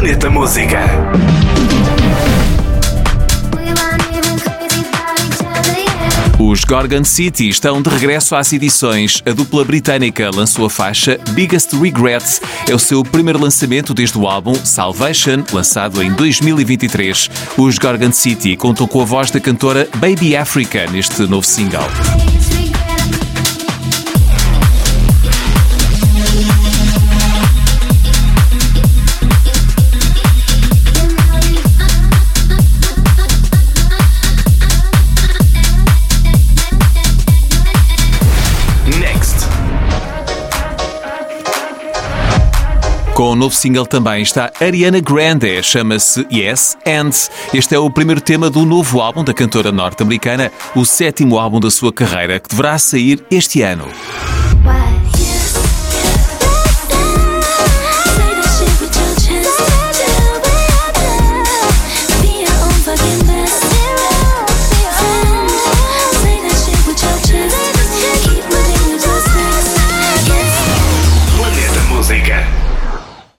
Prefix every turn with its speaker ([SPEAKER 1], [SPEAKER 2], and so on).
[SPEAKER 1] Planeta Música.
[SPEAKER 2] Os Gorgon City estão de regresso às edições. A dupla britânica lançou a faixa Biggest Regrets. É o seu primeiro lançamento desde o álbum Salvation, lançado em 2023. Os Gorgon City contam com a voz da cantora Baby Africa neste novo single. Com o novo single também está Ariana Grande, chama-se Yes And. Este é o primeiro tema do novo álbum da cantora norte-americana, o sétimo álbum da sua carreira, que deverá sair este ano.